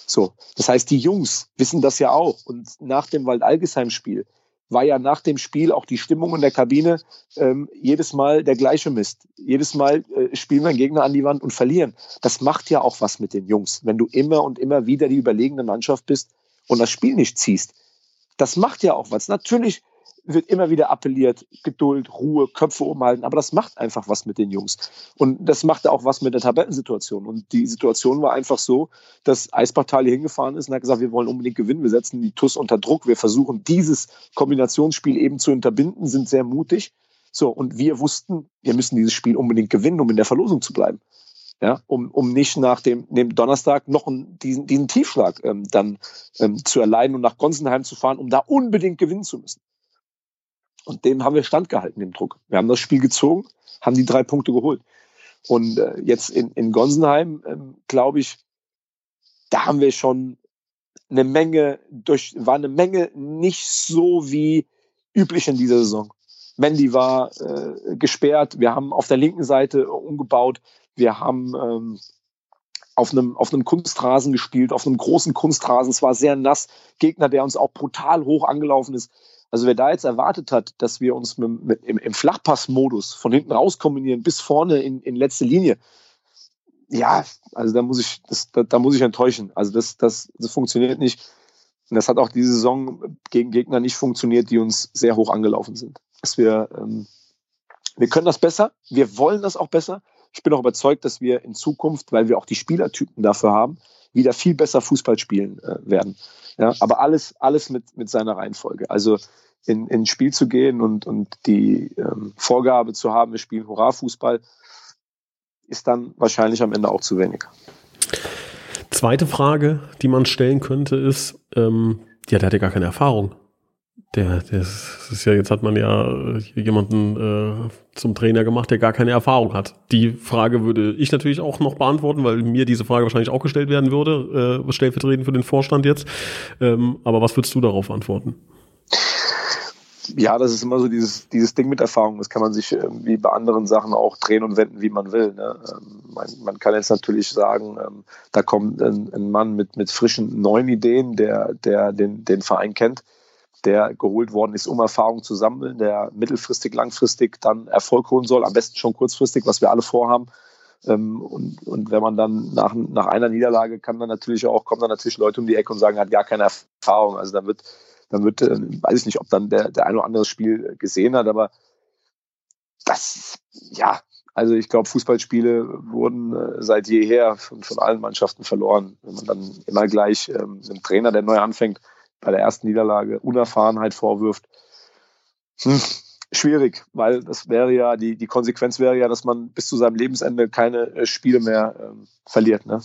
Speaker 2: So, das heißt, die Jungs wissen das ja auch. Und nach dem Wald-Algesheim-Spiel war ja nach dem Spiel auch die Stimmung in der Kabine ähm, jedes Mal der gleiche Mist. Jedes Mal äh, spielen wir einen Gegner an die Wand und verlieren. Das macht ja auch was mit den Jungs, wenn du immer und immer wieder die überlegene Mannschaft bist und das Spiel nicht ziehst das macht ja auch was. Natürlich wird immer wieder appelliert, Geduld, Ruhe, Köpfe umhalten, aber das macht einfach was mit den Jungs. Und das macht auch was mit der Tabellensituation. Und die Situation war einfach so, dass Eisbachtal hier hingefahren ist und hat gesagt, wir wollen unbedingt gewinnen, wir setzen die TUS unter Druck, wir versuchen dieses Kombinationsspiel eben zu unterbinden, sind sehr mutig. So, und wir wussten, wir müssen dieses Spiel unbedingt gewinnen, um in der Verlosung zu bleiben. Ja, um, um nicht nach dem, dem Donnerstag noch einen, diesen, diesen Tiefschlag ähm, dann ähm, zu erleiden und nach Gonsenheim zu fahren, um da unbedingt gewinnen zu müssen. Und dem haben wir standgehalten, dem Druck. Wir haben das Spiel gezogen, haben die drei Punkte geholt. Und äh, jetzt in, in Gonsenheim, ähm, glaube ich, da haben wir schon eine Menge, durch, war eine Menge nicht so wie üblich in dieser Saison. Mandy war äh, gesperrt, wir haben auf der linken Seite umgebaut, wir haben ähm, auf einem, auf einem Kunstrasen gespielt, auf einem großen Kunstrasen. Es war sehr nass. Gegner, der uns auch brutal hoch angelaufen ist. Also wer da jetzt erwartet hat, dass wir uns mit, mit, im, im Flachpassmodus von hinten raus kombinieren bis vorne in, in letzte Linie, ja, also da muss ich, das, da, da, muss ich enttäuschen. Also das, das, das funktioniert nicht. Und das hat auch diese Saison gegen Gegner nicht funktioniert, die uns sehr hoch angelaufen sind. Dass wir, ähm, wir können das besser, wir wollen das auch besser. Ich bin auch überzeugt, dass wir in Zukunft, weil wir auch die Spielertypen dafür haben, wieder viel besser Fußball spielen äh, werden. Ja, aber alles, alles mit, mit seiner Reihenfolge. Also in, in ein Spiel zu gehen und, und die ähm, Vorgabe zu haben, wir spielen Hurra-Fußball, ist dann wahrscheinlich am Ende auch zu wenig.
Speaker 1: Zweite Frage, die man stellen könnte, ist, ähm, ja, der hat ja gar keine Erfahrung. Der, der ist, ist ja, jetzt hat man ja jemanden äh, zum Trainer gemacht, der gar keine Erfahrung hat. Die Frage würde ich natürlich auch noch beantworten, weil mir diese Frage wahrscheinlich auch gestellt werden würde, äh, stellvertretend für den Vorstand jetzt. Ähm, aber was würdest du darauf antworten?
Speaker 2: ja, das ist immer so dieses, dieses Ding mit Erfahrung. Das kann man sich wie bei anderen Sachen auch drehen und wenden, wie man will. Ne? Ähm, man, man, kann jetzt natürlich sagen, ähm, da kommt ein, ein, Mann mit, mit frischen neuen Ideen, der, der den, den Verein kennt, der geholt worden ist, um Erfahrung zu sammeln, der mittelfristig, langfristig dann Erfolg holen soll, am besten schon kurzfristig, was wir alle vorhaben. Ähm, und, und wenn man dann nach, nach einer Niederlage kann dann natürlich auch, kommen dann natürlich Leute um die Ecke und sagen, hat gar keine Erfahrung. Also dann wird dann wird, äh, weiß ich nicht, ob dann der, der ein oder andere Spiel gesehen hat, aber das, ja, also ich glaube, Fußballspiele wurden äh, seit jeher von, von allen Mannschaften verloren. Wenn man dann immer gleich ähm, einem Trainer, der neu anfängt, bei der ersten Niederlage Unerfahrenheit vorwirft, hm, schwierig, weil das wäre ja, die, die Konsequenz wäre ja, dass man bis zu seinem Lebensende keine äh, Spiele mehr ähm, verliert. Ne?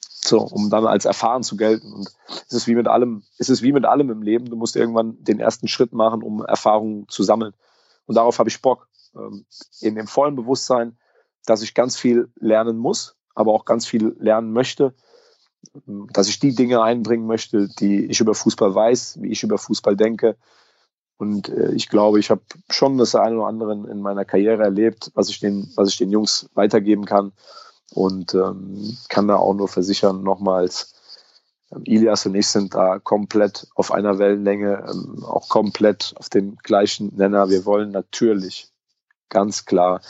Speaker 2: So, um dann als erfahren zu gelten. Und es ist wie mit allem, es ist wie mit allem im Leben. Du musst irgendwann den ersten Schritt machen, um Erfahrungen zu sammeln. Und darauf habe ich Bock. Ähm, in dem vollen Bewusstsein, dass ich ganz viel lernen muss, aber auch ganz viel lernen möchte. Dass ich die Dinge einbringen möchte, die ich über Fußball weiß, wie ich über Fußball denke. Und äh, ich glaube, ich habe schon das eine oder andere in meiner Karriere erlebt, was ich den, was ich den Jungs weitergeben kann und ähm, kann da auch nur versichern, nochmals, ähm, Ilias und ich sind da komplett auf einer Wellenlänge, ähm, auch komplett auf dem gleichen Nenner. Wir wollen natürlich ganz klar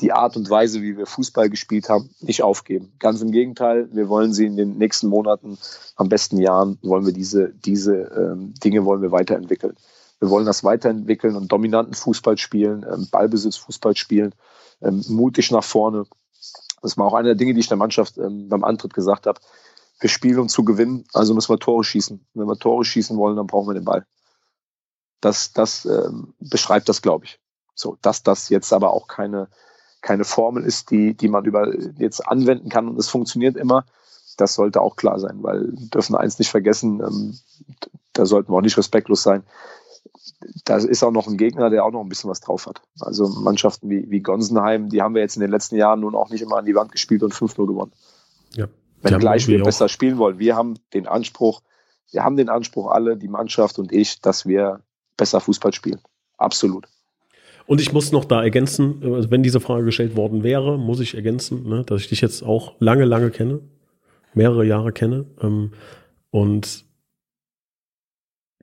Speaker 2: die Art und Weise, wie wir Fußball gespielt haben, nicht aufgeben. Ganz im Gegenteil, wir wollen sie in den nächsten Monaten, am besten Jahren, wollen wir diese, diese ähm, Dinge wollen wir weiterentwickeln. Wir wollen das weiterentwickeln und dominanten Fußball spielen, ähm, Ballbesitz Fußball spielen, ähm, mutig nach vorne. Das war auch eine der Dinge, die ich der Mannschaft ähm, beim Antritt gesagt habe. Wir spielen, um zu gewinnen, also müssen wir Tore schießen. Wenn wir Tore schießen wollen, dann brauchen wir den Ball. Das, das ähm, beschreibt das, glaube ich. So, dass das jetzt aber auch keine, keine Formel ist, die, die man über jetzt anwenden kann und es funktioniert immer. Das sollte auch klar sein, weil wir dürfen eins nicht vergessen, ähm, da sollten wir auch nicht respektlos sein da ist auch noch ein Gegner, der auch noch ein bisschen was drauf hat. Also Mannschaften wie, wie Gonsenheim, die haben wir jetzt in den letzten Jahren nun auch nicht immer an die Wand gespielt und 5-0 gewonnen. Ja. Wenn gleich wir besser spielen wollen. Wir haben den Anspruch, wir haben den Anspruch alle, die Mannschaft und ich, dass wir besser Fußball spielen. Absolut.
Speaker 1: Und ich muss noch da ergänzen, also wenn diese Frage gestellt worden wäre, muss ich ergänzen, ne, dass ich dich jetzt auch lange, lange kenne, mehrere Jahre kenne. Ähm, und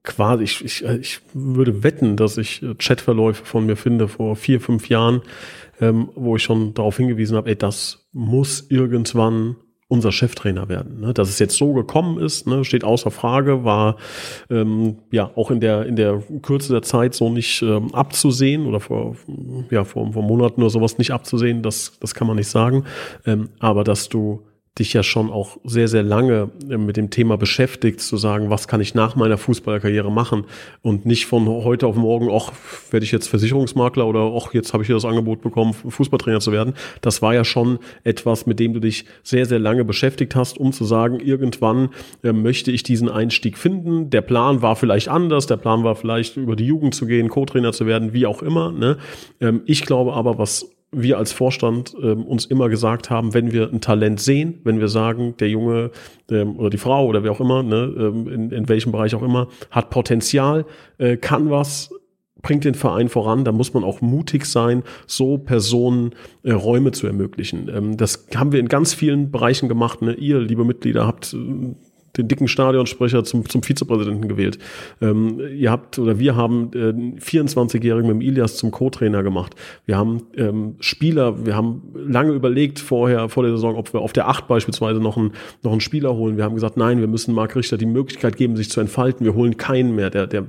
Speaker 1: quasi, ich, ich, ich würde wetten, dass ich Chatverläufe von mir finde vor vier, fünf Jahren, ähm, wo ich schon darauf hingewiesen habe, ey, das muss irgendwann unser Cheftrainer werden. Ne? Dass es jetzt so gekommen ist, ne, steht außer Frage, war ähm, ja auch in der in der Kürze der Zeit so nicht ähm, abzusehen oder vor ja vor, vor Monaten oder sowas nicht abzusehen. Das das kann man nicht sagen. Ähm, aber dass du dich ja schon auch sehr, sehr lange äh, mit dem Thema beschäftigt, zu sagen, was kann ich nach meiner Fußballerkarriere machen und nicht von heute auf morgen, ach, werde ich jetzt Versicherungsmakler oder ach, jetzt habe ich hier das Angebot bekommen, Fußballtrainer zu werden. Das war ja schon etwas, mit dem du dich sehr, sehr lange beschäftigt hast, um zu sagen, irgendwann äh, möchte ich diesen Einstieg finden. Der Plan war vielleicht anders, der Plan war vielleicht über die Jugend zu gehen, Co-Trainer zu werden, wie auch immer. Ne? Ähm, ich glaube aber, was wir als Vorstand ähm, uns immer gesagt haben, wenn wir ein Talent sehen, wenn wir sagen, der Junge ähm, oder die Frau oder wer auch immer, ne, ähm, in, in welchem Bereich auch immer, hat Potenzial, äh, kann was, bringt den Verein voran, da muss man auch mutig sein, so Personen äh, Räume zu ermöglichen. Ähm, das haben wir in ganz vielen Bereichen gemacht. Ne? Ihr, liebe Mitglieder, habt äh, den dicken Stadionsprecher zum, zum Vizepräsidenten gewählt. Ähm, ihr habt oder wir haben äh, 24-Jährigen mit dem Ilias zum Co-Trainer gemacht. Wir haben ähm, Spieler, wir haben lange überlegt vorher, vor der Saison, ob wir auf der Acht beispielsweise noch einen, noch einen Spieler holen. Wir haben gesagt, nein, wir müssen Marc Richter die Möglichkeit geben, sich zu entfalten. Wir holen keinen mehr, der, der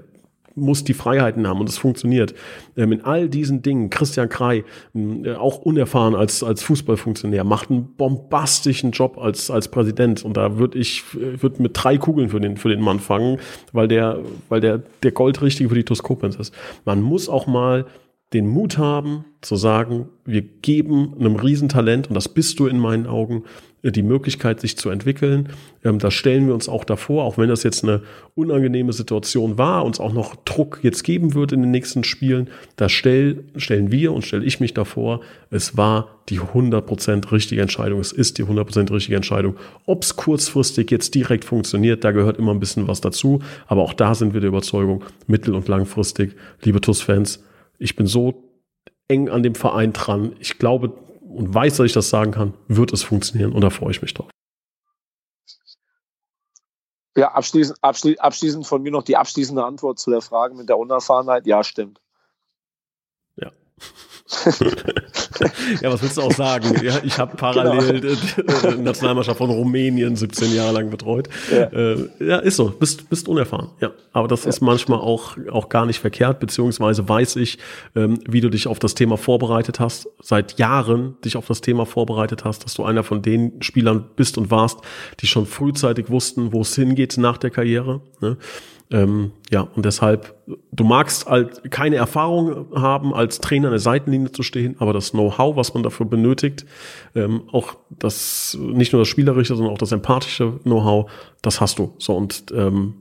Speaker 1: muss die Freiheiten haben und es funktioniert. Ähm, in all diesen Dingen, Christian Krei, ähm, äh, auch unerfahren als, als Fußballfunktionär, macht einen bombastischen Job als, als Präsident und da würde ich, äh, würde mit drei Kugeln für den, für den Mann fangen, weil der, weil der, der Goldrichtige für die Toskopens ist. Man muss auch mal den Mut haben, zu sagen, wir geben einem Riesentalent, und das bist du in meinen Augen, die Möglichkeit, sich zu entwickeln. Ähm, da stellen wir uns auch davor, auch wenn das jetzt eine unangenehme Situation war, uns auch noch Druck jetzt geben wird in den nächsten Spielen, da stell, stellen wir und stelle ich mich davor, es war die 100% richtige Entscheidung, es ist die 100% richtige Entscheidung. Ob es kurzfristig jetzt direkt funktioniert, da gehört immer ein bisschen was dazu, aber auch da sind wir der Überzeugung, mittel- und langfristig, liebe TUS-Fans, ich bin so eng an dem Verein dran. Ich glaube, und weiß, dass ich das sagen kann, wird es funktionieren und da freue ich mich drauf.
Speaker 2: Ja, abschließend, abschließend von mir noch die abschließende Antwort zu der Frage mit der Unerfahrenheit. Ja, stimmt.
Speaker 1: Ja. Ja, was willst du auch sagen? Ja, ich habe parallel genau. die Nationalmannschaft von Rumänien 17 Jahre lang betreut. Ja, äh, ja ist so. Bist, bist unerfahren. Ja, aber das ja. ist manchmal auch, auch gar nicht verkehrt, beziehungsweise weiß ich, ähm, wie du dich auf das Thema vorbereitet hast, seit Jahren dich auf das Thema vorbereitet hast, dass du einer von den Spielern bist und warst, die schon frühzeitig wussten, wo es hingeht nach der Karriere. Ne? Ähm, ja, und deshalb, du magst halt keine Erfahrung haben, als Trainer an der Seitenlinie zu stehen, aber das Know-how, was man dafür benötigt, ähm, auch das, nicht nur das spielerische, sondern auch das empathische Know-how, das hast du. So, und ähm,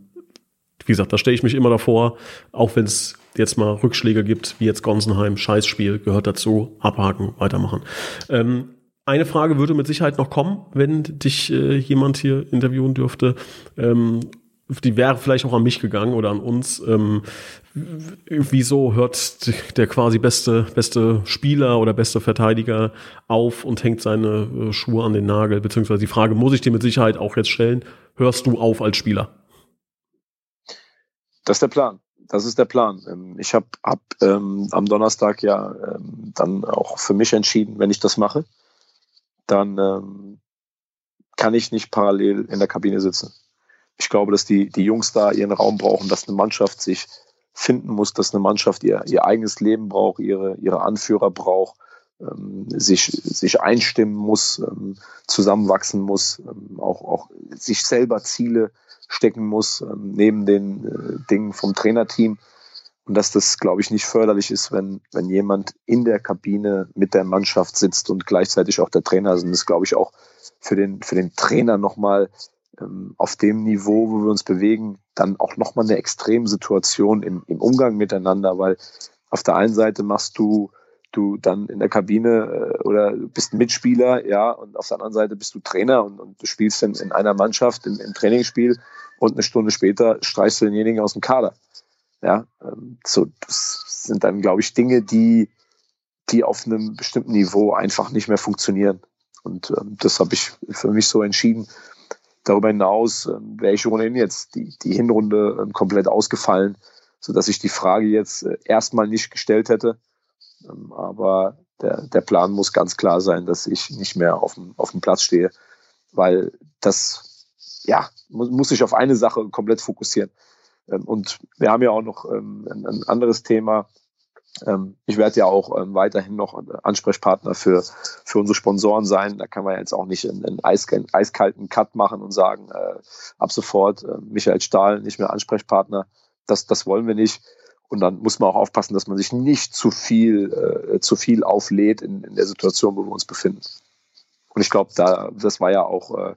Speaker 1: wie gesagt, da stelle ich mich immer davor, auch wenn es jetzt mal Rückschläge gibt, wie jetzt Gonsenheim, Scheißspiel, gehört dazu, abhaken, weitermachen. Ähm, eine Frage würde mit Sicherheit noch kommen, wenn dich äh, jemand hier interviewen dürfte. Ähm, die wäre vielleicht auch an mich gegangen oder an uns. Ähm, wieso hört der quasi beste, beste Spieler oder beste Verteidiger auf und hängt seine äh, Schuhe an den Nagel? Beziehungsweise die Frage muss ich dir mit Sicherheit auch jetzt stellen. Hörst du auf als Spieler?
Speaker 2: Das ist der Plan. Das ist der Plan. Ähm, ich habe hab, ähm, am Donnerstag ja ähm, dann auch für mich entschieden, wenn ich das mache, dann ähm, kann ich nicht parallel in der Kabine sitzen ich glaube, dass die, die Jungs da ihren Raum brauchen, dass eine Mannschaft sich finden muss, dass eine Mannschaft ihr, ihr eigenes Leben braucht, ihre, ihre Anführer braucht, ähm, sich, sich einstimmen muss, ähm, zusammenwachsen muss, ähm, auch, auch sich selber Ziele stecken muss, ähm, neben den äh, Dingen vom Trainerteam. Und dass das, glaube ich, nicht förderlich ist, wenn, wenn jemand in der Kabine mit der Mannschaft sitzt und gleichzeitig auch der Trainer ist. Und das, glaube ich, auch für den, für den Trainer nochmal auf dem Niveau, wo wir uns bewegen, dann auch nochmal eine Extremsituation im, im Umgang miteinander, weil auf der einen Seite machst du du dann in der Kabine äh, oder bist Mitspieler, ja, und auf der anderen Seite bist du Trainer und, und du spielst in, in einer Mannschaft im, im Trainingsspiel und eine Stunde später streichst du denjenigen aus dem Kader. Ja, ähm, so, das sind dann, glaube ich, Dinge, die, die auf einem bestimmten Niveau einfach nicht mehr funktionieren. Und ähm, das habe ich für mich so entschieden. Darüber hinaus ähm, wäre ich ohnehin jetzt die, die Hinrunde ähm, komplett ausgefallen, sodass ich die Frage jetzt äh, erstmal nicht gestellt hätte. Ähm, aber der, der Plan muss ganz klar sein, dass ich nicht mehr auf dem, auf dem Platz stehe, weil das, ja, muss, muss sich auf eine Sache komplett fokussieren. Und wir haben ja auch noch ein, anderes Thema, ich werde ja auch ähm, weiterhin noch Ansprechpartner für, für unsere Sponsoren sein. Da kann man jetzt auch nicht einen, einen eiskalten Cut machen und sagen, äh, ab sofort äh, Michael Stahl nicht mehr Ansprechpartner. Das, das wollen wir nicht. Und dann muss man auch aufpassen, dass man sich nicht zu viel, äh, zu viel auflädt in, in der Situation, wo wir uns befinden. Und ich glaube, da, das war ja auch äh,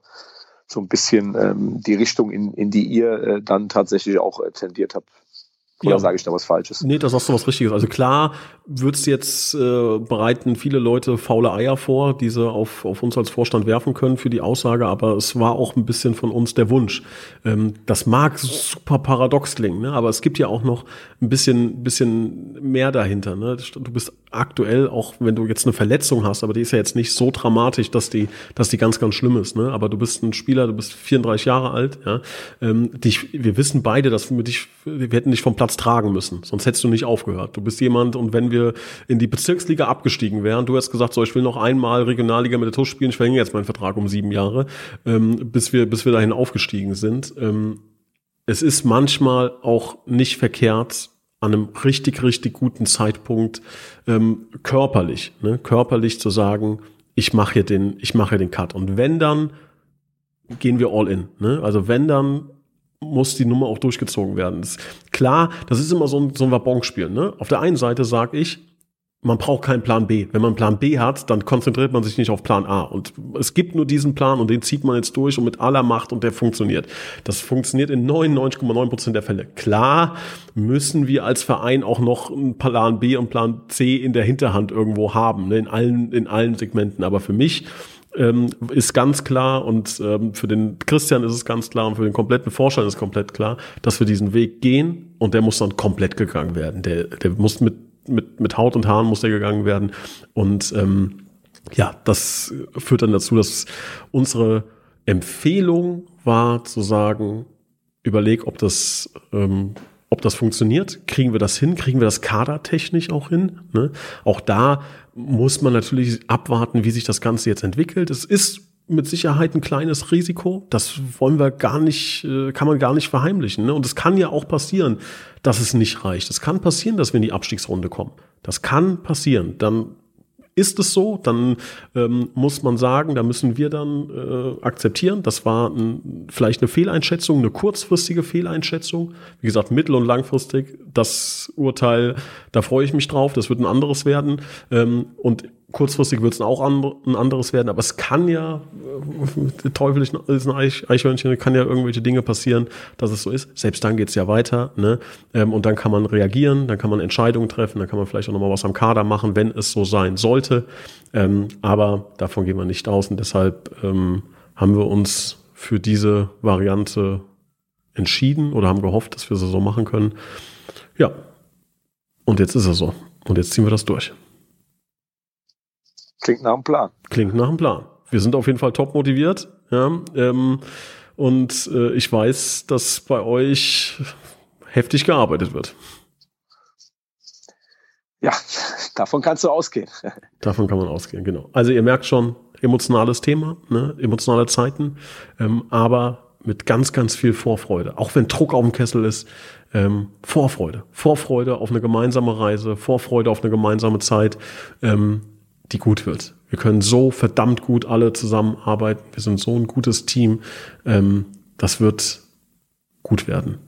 Speaker 2: so ein bisschen ähm, die Richtung, in, in die ihr äh, dann tatsächlich auch äh, tendiert habt. Oder ja. sage ich da was Falsches?
Speaker 1: Nee, das hast du was Richtiges. Also klar wird's jetzt äh, bereiten viele Leute faule Eier vor, die sie auf, auf uns als Vorstand werfen können für die Aussage, aber es war auch ein bisschen von uns der Wunsch. Ähm, das mag super paradox klingen, ne? aber es gibt ja auch noch ein bisschen, bisschen mehr dahinter. Ne? Du bist aktuell, auch wenn du jetzt eine Verletzung hast, aber die ist ja jetzt nicht so dramatisch, dass die, dass die ganz, ganz schlimm ist. Ne? Aber du bist ein Spieler, du bist 34 Jahre alt. Ja? Ähm, dich, wir wissen beide, dass wir dich, wir hätten dich vom Platz tragen müssen, sonst hättest du nicht aufgehört. Du bist jemand und wenn wir in die Bezirksliga abgestiegen wären, du hast gesagt, so ich will noch einmal Regionalliga mit der TUS spielen, ich verlängere jetzt meinen Vertrag um sieben Jahre, ähm, bis wir, bis wir dahin aufgestiegen sind. Ähm, es ist manchmal auch nicht verkehrt, an einem richtig, richtig guten Zeitpunkt ähm, körperlich, ne, körperlich zu sagen, ich mache hier den, ich mache den Cut. Und wenn dann gehen wir all in. Ne? Also wenn dann muss die Nummer auch durchgezogen werden. Das klar, das ist immer so ein, so ein Wabonspiel. Ne? Auf der einen Seite sage ich, man braucht keinen Plan B. Wenn man Plan B hat, dann konzentriert man sich nicht auf Plan A. Und es gibt nur diesen Plan und den zieht man jetzt durch und mit aller Macht und der funktioniert. Das funktioniert in 99,9 Prozent der Fälle. Klar müssen wir als Verein auch noch einen Plan B und Plan C in der Hinterhand irgendwo haben, ne? in allen, in allen Segmenten. Aber für mich ähm, ist ganz klar und ähm, für den Christian ist es ganz klar und für den kompletten Vorstand ist komplett klar, dass wir diesen Weg gehen und der muss dann komplett gegangen werden. Der, der muss mit mit, mit Haut und Haaren muss der gegangen werden. Und ähm, ja, das führt dann dazu, dass unsere Empfehlung war zu sagen, überleg, ob das, ähm, ob das funktioniert. Kriegen wir das hin? Kriegen wir das kadertechnisch auch hin? Ne? Auch da muss man natürlich abwarten, wie sich das Ganze jetzt entwickelt. Es ist mit Sicherheit ein kleines Risiko. Das wollen wir gar nicht, äh, kann man gar nicht verheimlichen. Ne? Und es kann ja auch passieren, dass es nicht reicht. Es kann passieren, dass wir in die Abstiegsrunde kommen. Das kann passieren. Dann ist es so, dann ähm, muss man sagen, da müssen wir dann äh, akzeptieren. Das war ein, vielleicht eine Fehleinschätzung, eine kurzfristige Fehleinschätzung. Wie gesagt, mittel- und langfristig. Das Urteil, da freue ich mich drauf. Das wird ein anderes werden. Ähm, und kurzfristig wird es auch ein anderes werden, aber es kann ja, der Teufel ist ein Eichhörnchen, kann ja irgendwelche Dinge passieren, dass es so ist. Selbst dann geht es ja weiter, ne? Ähm, und dann kann man reagieren, dann kann man Entscheidungen treffen, dann kann man vielleicht auch nochmal was am Kader machen, wenn es so sein sollte. Ähm, aber davon gehen wir nicht aus und deshalb ähm, haben wir uns für diese Variante entschieden oder haben gehofft, dass wir sie so machen können. Ja. Und jetzt ist es so. Und jetzt ziehen wir das durch.
Speaker 2: Klingt nach einem Plan.
Speaker 1: Klingt nach einem Plan. Wir sind auf jeden Fall top motiviert. Ja, ähm, und äh, ich weiß, dass bei euch heftig gearbeitet wird.
Speaker 2: Ja, davon kannst du ausgehen.
Speaker 1: Davon kann man ausgehen, genau. Also ihr merkt schon, emotionales Thema, ne? emotionale Zeiten, ähm, aber mit ganz, ganz viel Vorfreude. Auch wenn Druck auf dem Kessel ist, ähm, Vorfreude. Vorfreude auf eine gemeinsame Reise, Vorfreude auf eine gemeinsame Zeit. Ähm, die gut wird. Wir können so verdammt gut alle zusammenarbeiten. Wir sind so ein gutes Team. Ähm, das wird gut werden.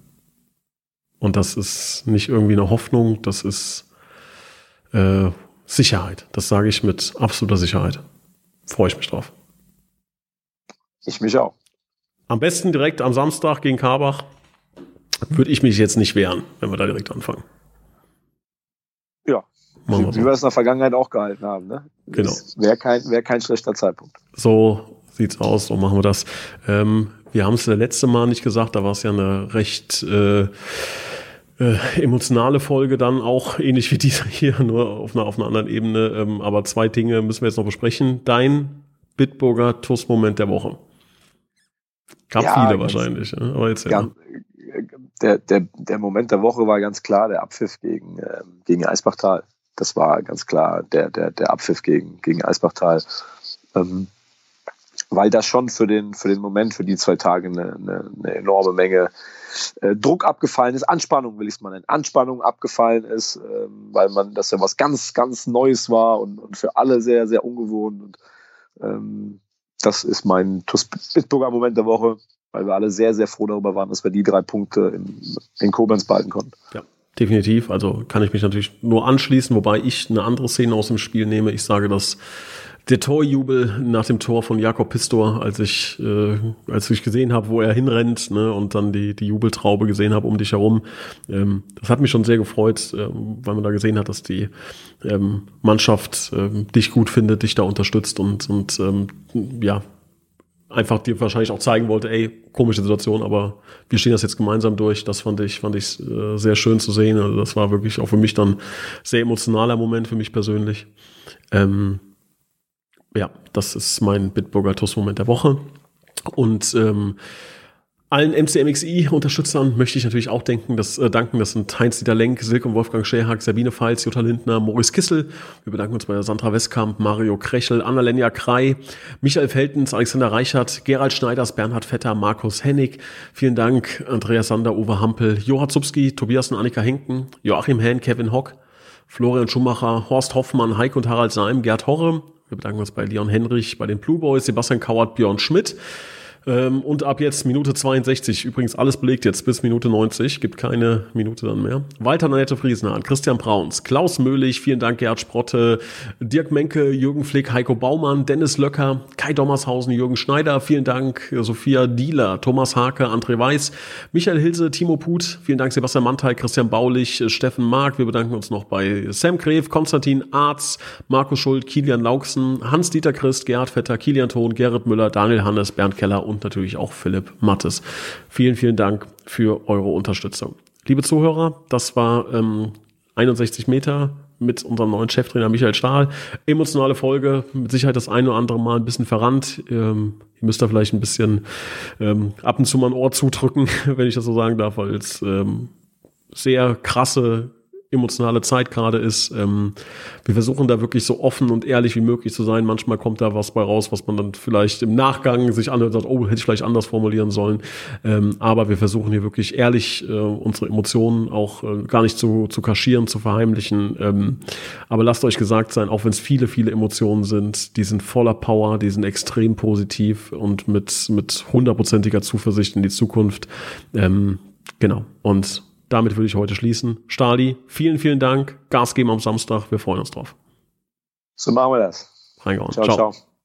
Speaker 1: Und das ist nicht irgendwie eine Hoffnung, das ist äh, Sicherheit. Das sage ich mit absoluter Sicherheit. Freue ich mich drauf.
Speaker 2: Ich mich auch.
Speaker 1: Am besten direkt am Samstag gegen Karbach würde ich mich jetzt nicht wehren, wenn wir da direkt anfangen.
Speaker 2: Ja, wie, so. wir es in der Vergangenheit auch gehalten haben. Ne?
Speaker 1: Genau.
Speaker 2: Wäre kein, wär kein schlechter Zeitpunkt.
Speaker 1: So sieht's aus, so machen wir das. Ähm, wir haben es das letzte Mal nicht gesagt, da war es ja eine recht äh, äh, emotionale Folge dann auch, ähnlich wie diese hier, nur auf einer, auf einer anderen Ebene. Ähm, aber zwei Dinge müssen wir jetzt noch besprechen. Dein Bitburger TUS-Moment der Woche. Gab ja, viele wahrscheinlich, ne? aber jetzt ja.
Speaker 2: Der, der, der Moment der Woche war ganz klar der Abpfiff gegen, äh, gegen Eisbachtal das war ganz klar der, der, der Abpfiff gegen, gegen Eisbachtal. Ähm, weil das schon für den, für den Moment, für die zwei Tage eine, eine, eine enorme Menge äh, Druck abgefallen ist, Anspannung will ich es mal nennen, Anspannung abgefallen ist, ähm, weil man das ja was ganz, ganz Neues war und, und für alle sehr, sehr ungewohnt. Und ähm, das ist mein Bitburger Moment der Woche, weil wir alle sehr, sehr froh darüber waren, dass wir die drei Punkte in, in Koblenz behalten konnten.
Speaker 1: Ja. Definitiv, also kann ich mich natürlich nur anschließen, wobei ich eine andere Szene aus dem Spiel nehme. Ich sage, dass der Torjubel nach dem Tor von Jakob Pistor, als ich, äh, als ich gesehen habe, wo er hinrennt ne, und dann die, die Jubeltraube gesehen habe um dich herum, ähm, das hat mich schon sehr gefreut, äh, weil man da gesehen hat, dass die ähm, Mannschaft äh, dich gut findet, dich da unterstützt und, und ähm, ja, einfach dir wahrscheinlich auch zeigen wollte, ey, komische Situation, aber wir stehen das jetzt gemeinsam durch. Das fand ich, fand ich äh, sehr schön zu sehen. Also das war wirklich auch für mich dann sehr emotionaler Moment für mich persönlich. Ähm, ja, das ist mein Bitburger TUS-Moment der Woche. Und ähm, allen MCMXI-Unterstützern möchte ich natürlich auch denken, dass, äh, danken. Das sind Heinz-Dieter Lenk, Silke und Wolfgang Scherhag, Sabine Pfalz, Jutta Lindner, Maurice Kissel. Wir bedanken uns bei Sandra Westkamp, Mario Krechel, Annalenja Krei, Michael Feltens, Alexander Reichert, Gerald Schneiders, Bernhard Vetter, Markus Hennig. Vielen Dank, Andreas Sander, Uwe Hampel, Johann Zupski, Tobias und Annika Henken, Joachim Hahn, Kevin Hock, Florian Schumacher, Horst Hoffmann, Heik und Harald Seim, Gerd Horre, wir bedanken uns bei Leon Henrich, bei den Blue Boys, Sebastian Kauert, Björn Schmidt. Ähm, und ab jetzt Minute 62, übrigens alles belegt jetzt bis Minute 90, gibt keine Minute dann mehr. Walter Nanette Friesenhahn, Christian Brauns, Klaus Möhlich, vielen Dank Gerhard Sprotte, Dirk Menke, Jürgen Flick, Heiko Baumann, Dennis Löcker, Kai Dommershausen, Jürgen Schneider, vielen Dank Sophia Dieler, Thomas Hake, André Weiß, Michael Hilse, Timo Put, vielen Dank Sebastian Mantel, Christian Baulich, Steffen Mark, wir bedanken uns noch bei Sam Gref, Konstantin Arz, Markus Schuld, Kilian Lauksen, Hans-Dieter Christ, Gerhard Vetter, Kilian Thon, Gerrit Müller, Daniel Hannes, Bernd Keller und und natürlich auch Philipp Mattes. Vielen, vielen Dank für eure Unterstützung. Liebe Zuhörer, das war ähm, 61 Meter mit unserem neuen Cheftrainer Michael Stahl. Emotionale Folge, mit Sicherheit das eine oder andere Mal ein bisschen verrannt. Ähm, ihr müsst da vielleicht ein bisschen ähm, ab und zu mal ein Ohr zudrücken, wenn ich das so sagen darf, weil es ähm, sehr krasse emotionale Zeit gerade ist. Ähm, wir versuchen da wirklich so offen und ehrlich wie möglich zu sein. Manchmal kommt da was bei raus, was man dann vielleicht im Nachgang sich anhört und sagt, oh, hätte ich vielleicht anders formulieren sollen. Ähm, aber wir versuchen hier wirklich ehrlich äh, unsere Emotionen auch äh, gar nicht zu, zu kaschieren, zu verheimlichen. Ähm, aber lasst euch gesagt sein, auch wenn es viele, viele Emotionen sind, die sind voller Power, die sind extrem positiv und mit, mit hundertprozentiger Zuversicht in die Zukunft. Ähm, genau. Und damit würde ich heute schließen. Stali, vielen, vielen Dank. Gas geben am Samstag. Wir freuen uns drauf.
Speaker 2: So machen wir das.
Speaker 1: Reingehauen. ciao. ciao. ciao.